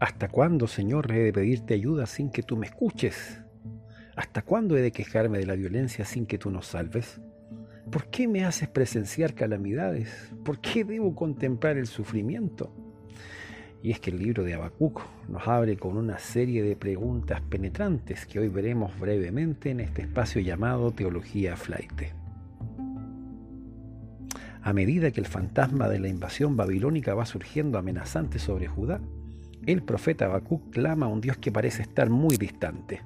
¿Hasta cuándo, Señor, he de pedirte ayuda sin que tú me escuches? ¿Hasta cuándo he de quejarme de la violencia sin que tú nos salves? ¿Por qué me haces presenciar calamidades? ¿Por qué debo contemplar el sufrimiento? Y es que el libro de Habacuc nos abre con una serie de preguntas penetrantes que hoy veremos brevemente en este espacio llamado Teología Flaite. A medida que el fantasma de la invasión babilónica va surgiendo amenazante sobre Judá, el profeta Habacuc clama a un Dios que parece estar muy distante.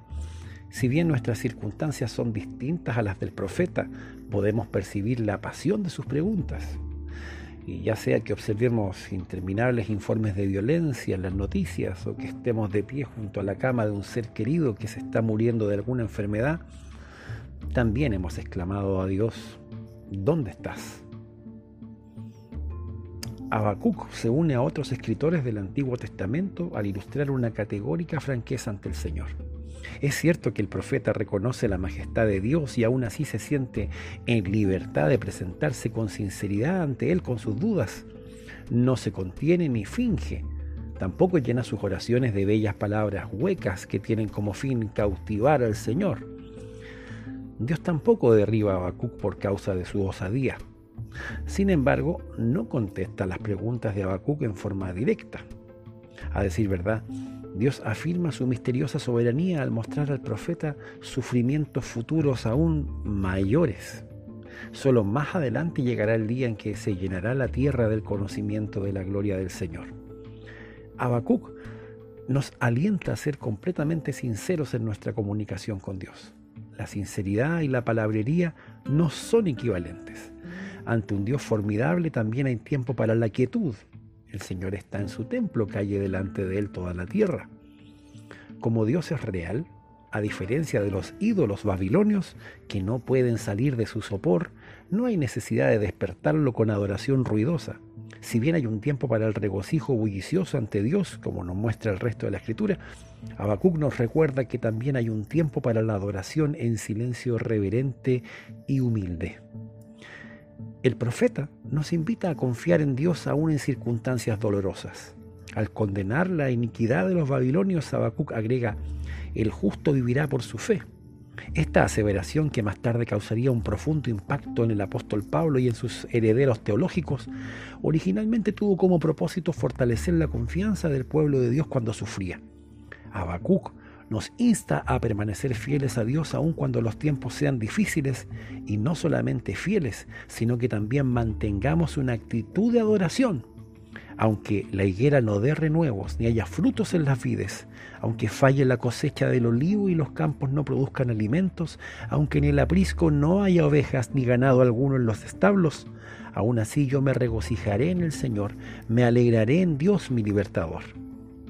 Si bien nuestras circunstancias son distintas a las del profeta, podemos percibir la pasión de sus preguntas. Y ya sea que observemos interminables informes de violencia en las noticias o que estemos de pie junto a la cama de un ser querido que se está muriendo de alguna enfermedad, también hemos exclamado a Dios, ¿dónde estás? Habacuc se une a otros escritores del Antiguo Testamento al ilustrar una categórica franqueza ante el Señor. Es cierto que el profeta reconoce la majestad de Dios y aún así se siente en libertad de presentarse con sinceridad ante Él con sus dudas. No se contiene ni finge. Tampoco llena sus oraciones de bellas palabras huecas que tienen como fin cautivar al Señor. Dios tampoco derriba a Habacuc por causa de su osadía. Sin embargo, no contesta las preguntas de Habacuc en forma directa. A decir verdad, Dios afirma su misteriosa soberanía al mostrar al profeta sufrimientos futuros aún mayores. Solo más adelante llegará el día en que se llenará la tierra del conocimiento de la gloria del Señor. Habacuc nos alienta a ser completamente sinceros en nuestra comunicación con Dios. La sinceridad y la palabrería no son equivalentes. Ante un Dios formidable también hay tiempo para la quietud. El Señor está en su templo, calle delante de él toda la tierra. Como Dios es real, a diferencia de los ídolos babilonios que no pueden salir de su sopor, no hay necesidad de despertarlo con adoración ruidosa. Si bien hay un tiempo para el regocijo bullicioso ante Dios, como nos muestra el resto de la escritura, Habacuc nos recuerda que también hay un tiempo para la adoración en silencio reverente y humilde. El profeta nos invita a confiar en Dios aún en circunstancias dolorosas. Al condenar la iniquidad de los babilonios, Habacuc agrega, el justo vivirá por su fe. Esta aseveración, que más tarde causaría un profundo impacto en el apóstol Pablo y en sus herederos teológicos, originalmente tuvo como propósito fortalecer la confianza del pueblo de Dios cuando sufría. Habacuc nos insta a permanecer fieles a Dios aun cuando los tiempos sean difíciles y no solamente fieles, sino que también mantengamos una actitud de adoración. Aunque la higuera no dé renuevos ni haya frutos en las vides, aunque falle la cosecha del olivo y los campos no produzcan alimentos, aunque en el aprisco no haya ovejas ni ganado alguno en los establos, aún así yo me regocijaré en el Señor, me alegraré en Dios mi libertador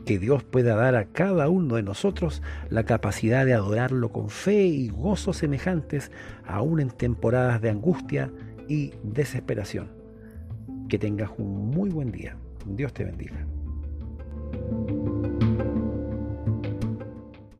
que Dios pueda dar a cada uno de nosotros la capacidad de adorarlo con fe y gozo semejantes, aún en temporadas de angustia y desesperación. Que tengas un muy buen día. Dios te bendiga.